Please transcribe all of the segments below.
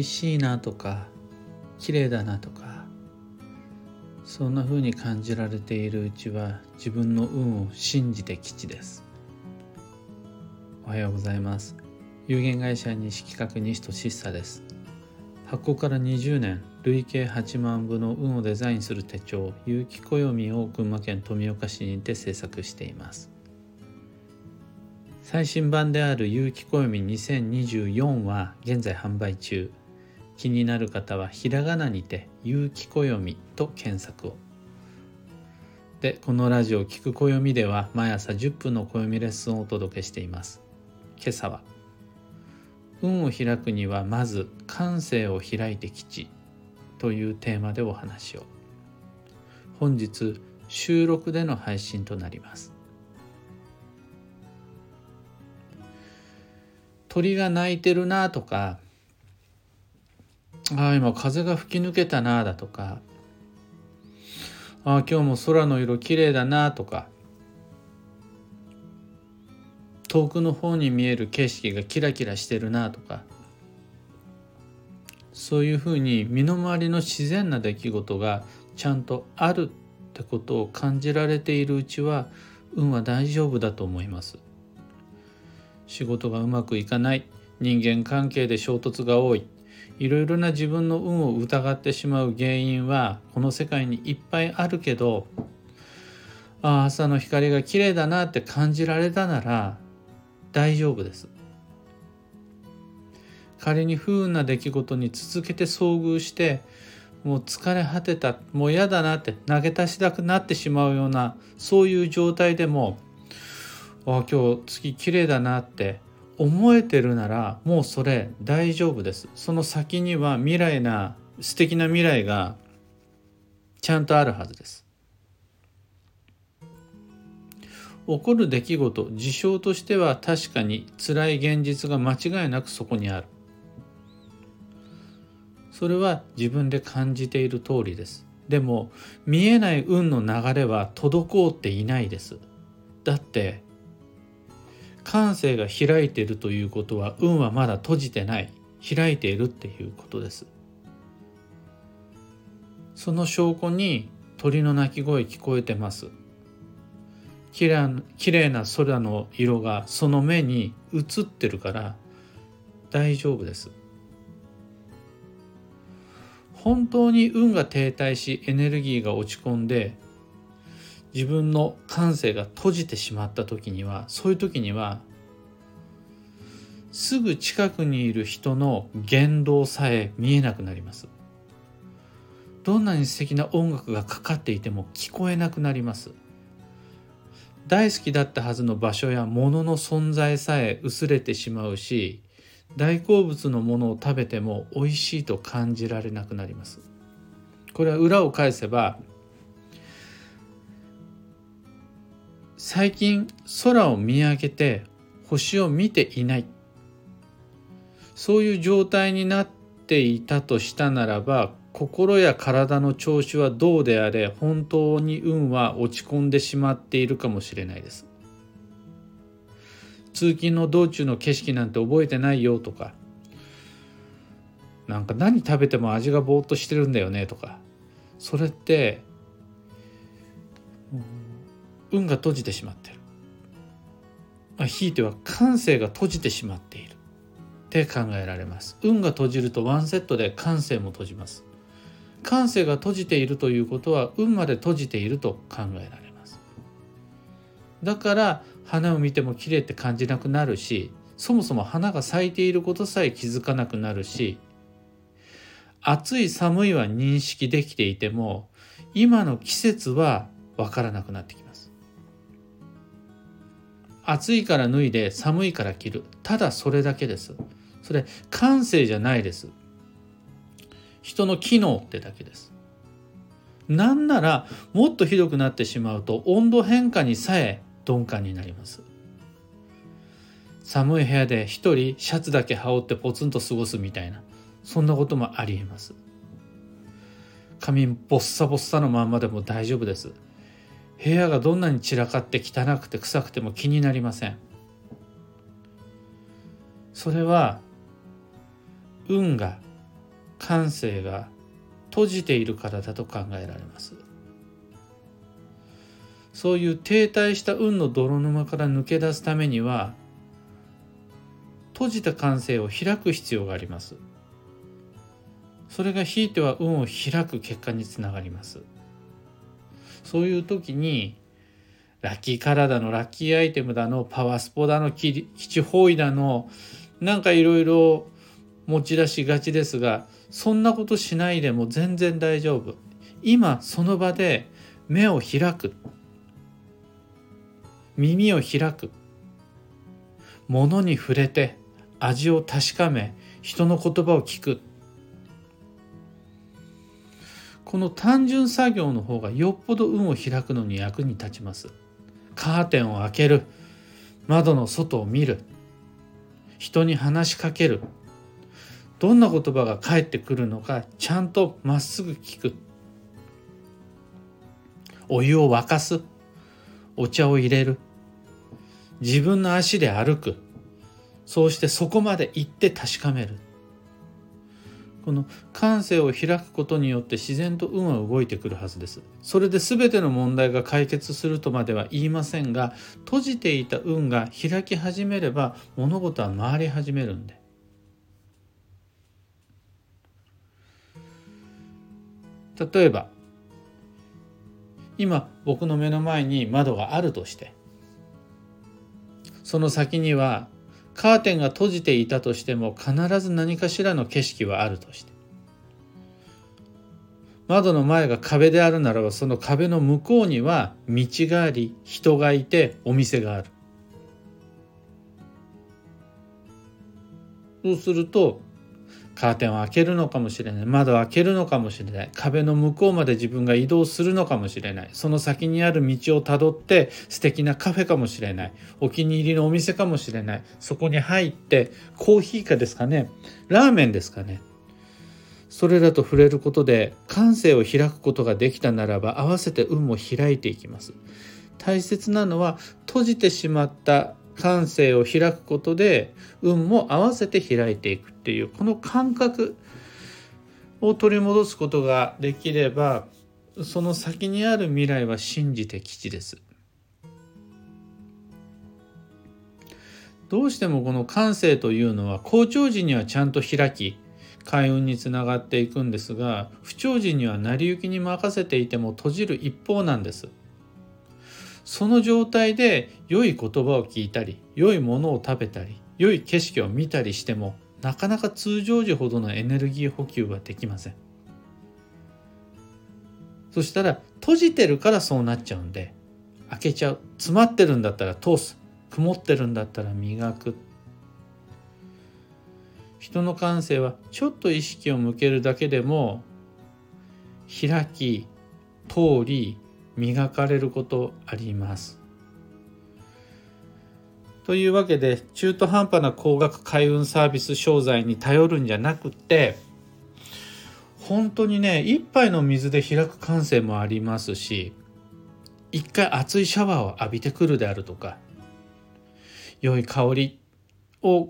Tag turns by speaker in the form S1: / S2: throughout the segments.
S1: 味しいなとか綺麗だなとかそんな風に感じられているうちは自分の運を信じて吉です。おはようございます。有限会社西企画西俊久です。発行から20年累計8万部の運をデザインする手帳有機暦を群馬県富岡市にて制作しています。最新版である有機暦2024は現在販売中。気になる方はひらがなにて有機暦と検索を。でこのラジオ聞く暦では毎朝10分の暦レッスンをお届けしています。今朝は運を開くにはまず感性を開いて吉というテーマでお話を。本日収録での配信となります。鳥が鳴いてるなとかああ今風が吹き抜けたなだとか。ああ今日も空の色きれいだなとか。遠くの方に見える景色がキラキラしてるなとか。そういうふうに身の回りの自然な出来事がちゃんとあるってことを感じられているうちは運は大丈夫だと思います。仕事がうまくいかない。人間関係で衝突が多い。いろいろな自分の運を疑ってしまう原因はこの世界にいっぱいあるけどあ朝の光が綺麗だなって感じられたなら大丈夫です。仮に不運な出来事に続けて遭遇してもう疲れ果てたもう嫌だなって投げ出したくなってしまうようなそういう状態でもあ今日月綺麗だなって思えてるならもうそれ大丈夫です。その先には未来な素敵な未来がちゃんとあるはずです。起こる出来事事象としては確かに辛い現実が間違いなくそこにある。それは自分で感じている通りです。でも見えない運の流れは滞っていないです。だって感性が開いているということは運はまだ閉じてない。開いているっていうことです。その証拠に鳥の鳴き声聞こえてます。きれきれいな空の色がその目に映ってるから大丈夫です。本当に運が停滞しエネルギーが落ち込んで自分の感性が閉じてしまった時にはそういう時にはすぐ近くにいる人の言動さえ見えなくなります。どんなに素敵な音楽がかかっていても聞こえなくなります。大好きだったはずの場所や物の存在さえ薄れてしまうし大好物のものを食べても美味しいと感じられなくなります。これは裏を返せば最近空を見上げて星を見ていない。そういう状態になっていたとしたならば心や体の調子はどうであれ本当に運は落ち込んでしまっているかもしれないです。通勤の道中の景色なんて覚えてないよとかなんか何食べても味がぼーっとしてるんだよねとかそれって運が閉じてしまってる。まあ、ひいては感性が閉じてしまっているって考えられます。運が閉じるとワンセットで感性も閉じます。感性が閉じているということは運まで閉じていると考えられます。だから花を見ても綺麗って感じなくなるしそもそも花が咲いていることさえ気づかなくなるし暑い寒いは認識できていても今の季節は分からなくなってきます。暑いから脱いで寒いから着る。ただそれだけです。それ感性じゃないです。人の機能ってだけです。なんならもっとひどくなってしまうと温度変化にさえ鈍感になります。寒い部屋で一人シャツだけ羽織ってポツンと過ごすみたいな。そんなこともありえます。髪ボッサボッサのまんまでも大丈夫です。部屋がどんなに散らかって汚くて臭くても気になりません。それは運が感性が閉じているからだと考えられます。そういう停滞した運の泥沼から抜け出すためには閉じた感性を開く必要があります。それがひいては運を開く結果につながります。そういう時にラッキーカラーだのラッキーアイテムだのパワースポだの基地方位だのなんかいろいろ持ち出しがちですがそんなことしないでも全然大丈夫。今その場で目を開く。耳を開く。物に触れて味を確かめ人の言葉を聞く。この単純作業の方がよっぽど運を開くのに役に立ちます。カーテンを開ける。窓の外を見る。人に話しかける。どんな言葉が返ってくるのかちゃんとまっすぐ聞く。お湯を沸かす。お茶を入れる。自分の足で歩く。そうしてそこまで行って確かめる。この感性を開くことによって自然と運は動いてくるはずです。それで全ての問題が解決するとまでは言いませんが閉じていた運が開き始めれば物事は回り始めるんで。例えば今僕の目の前に窓があるとしてその先にはカーテンが閉じていたとしても必ず何かしらの景色はあるとして。窓の前が壁であるならばその壁の向こうには道があり人がいてお店がある。そうするとカーテンを開けるのかもしれない。窓を開けるのかもしれない。壁の向こうまで自分が移動するのかもしれない。その先にある道をたどって素敵なカフェかもしれない。お気に入りのお店かもしれない。そこに入ってコーヒーかですかね。ラーメンですかね。それらと触れることで感性を開くことができたならば合わせて運も開いていきます。大切なのは閉じてしまった感性を開くことで運も合わせて開いていくっていうこの感覚を取り戻すことができればその先にある未来は信じて吉です。どうしてもこの感性というのは好調時にはちゃんと開き開運につながっていくんですが不調時には成り行きに任せていても閉じる一方なんです。その状態で良い言葉を聞いたり良いものを食べたり良い景色を見たりしてもなかなか通常時ほどのエネルギー補給はできません。そしたら閉じてるからそうなっちゃうんで開けちゃう。詰まってるんだったら通す。曇ってるんだったら磨く。人の感性はちょっと意識を向けるだけでも開き通り磨かれることあります。というわけで中途半端な高額開運サービス商材に頼るんじゃなくて本当にね一杯の水で開く感性もありますし一回熱いシャワーを浴びてくるであるとか良い香りを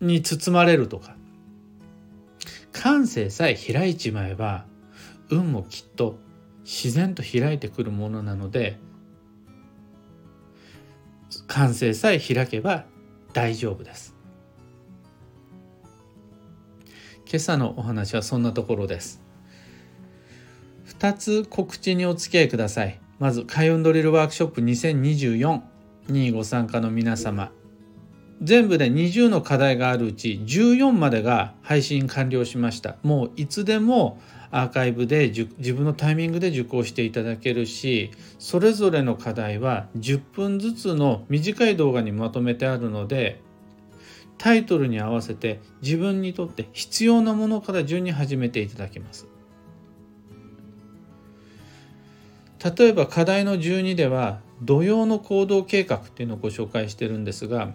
S1: に包まれるとか感性さえ開いちまえば運もきっと自然と開いてくるものなので感性さえ開けば大丈夫です。今朝のお話はそんなところです。2つ告知にお付き合いください。まず開運ドリルワークショップ2024にご参加の皆様。全部で20の課題があるうち14までが配信完了しました。もういつでもアーカイブで自分のタイミングで受講していただけるしそれぞれの課題は10分ずつの短い動画にまとめてあるのでタイトルに合わせて自分にとって必要なものから順に始めていただけます。例えば課題の12では土曜の行動計画っていうのをご紹介してるんですが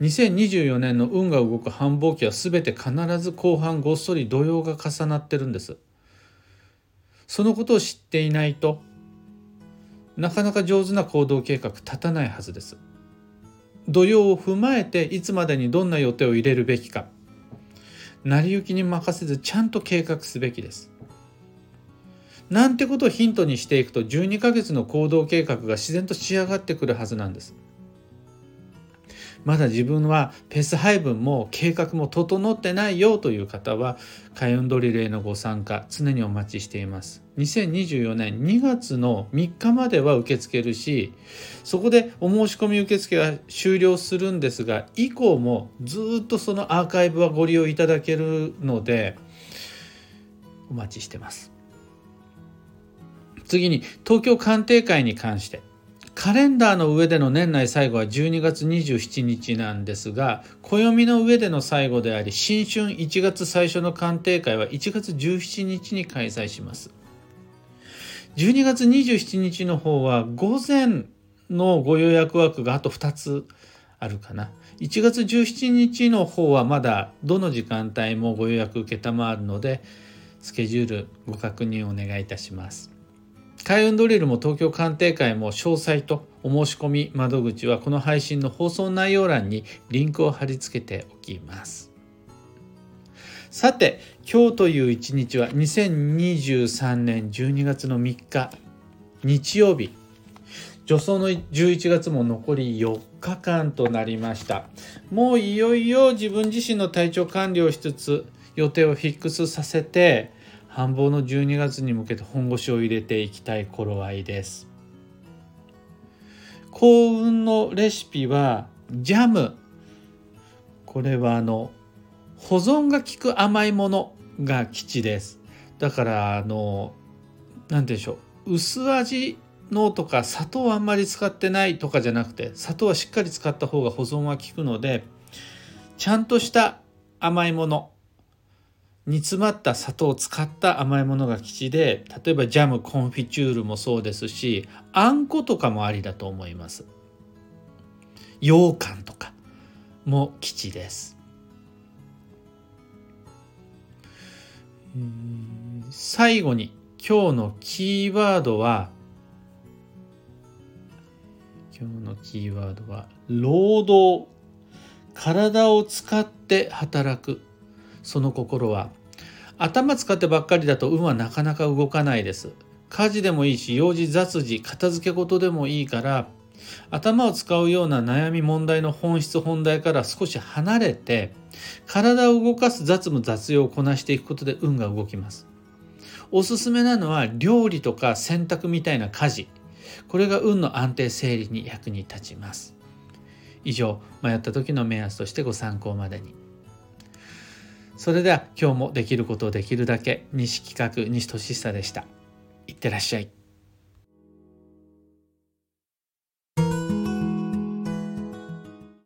S1: 2024年の運が動く繁忙期は全て必ず後半ごっそり土曜が重なってるんです。そのことを知っていないとなかなか上手な行動計画立たないはずです。土曜を踏まえていつまでにどんな予定を入れるべきか。成り行きに任せずちゃんと計画すべきです。なんてことをヒントにしていくと12ヶ月の行動計画が自然と仕上がってくるはずなんです。まだ自分はペース配分も計画も整ってないよという方は開運ドリルへのご参加常にお待ちしています。2024年2月の3日までは受け付けるしそこでお申し込み受付が終了するんですが以降もずっとそのアーカイブはご利用いただけるのでお待ちしてます。次に東京鑑定会に関して。カレンダーの上での年内最後は12月27日なんですが暦の上での最後であり新春1月最初の鑑定会は1月17日に開催します。12月27日の方は午前のご予約枠があと2つあるかな。1月17日の方はまだどの時間帯もご予約承るのでスケジュールご確認お願いいたします。開運ドリルも東京鑑定会も詳細とお申し込み窓口はこの配信の放送内容欄にリンクを貼り付けておきます。さて今日という一日は2023年12月の3日日曜日助走の11月も残り4日間となりましたもういよいよ自分自身の体調管理をしつつ予定をフィックスさせて繁忙の12月に向けて本腰を入れていきたい頃合いです。幸運のレシピはジャム。これはあの保存が効く甘いものが基地です。だからあの何て言うんでしょう。薄味のとか砂糖はあんまり使ってないとかじゃなくて砂糖はしっかり使った方が保存は効くのでちゃんとした甘いもの煮詰まった砂糖を使った甘いものが基地で例えばジャムコンフィチュールもそうですしあんことかもありだと思います。羊羹とかも基地です。最後に今日のキーワードは今日のキーワードは労働。体を使って働く。その心は。頭使ってばっかりだと運はなかなか動かないです。家事でもいいし用事雑事片付け事でもいいから頭を使うような悩み問題の本質本題から少し離れて体を動かす雑務雑用をこなしていくことで運が動きます。おすすめなのは料理とか洗濯みたいな家事。これが運の安定整理に役に立ちます。以上迷った時の目安としてご参考までに。それでは今日もできることをできるだけ西企画西俊久でした。いってらっしゃい。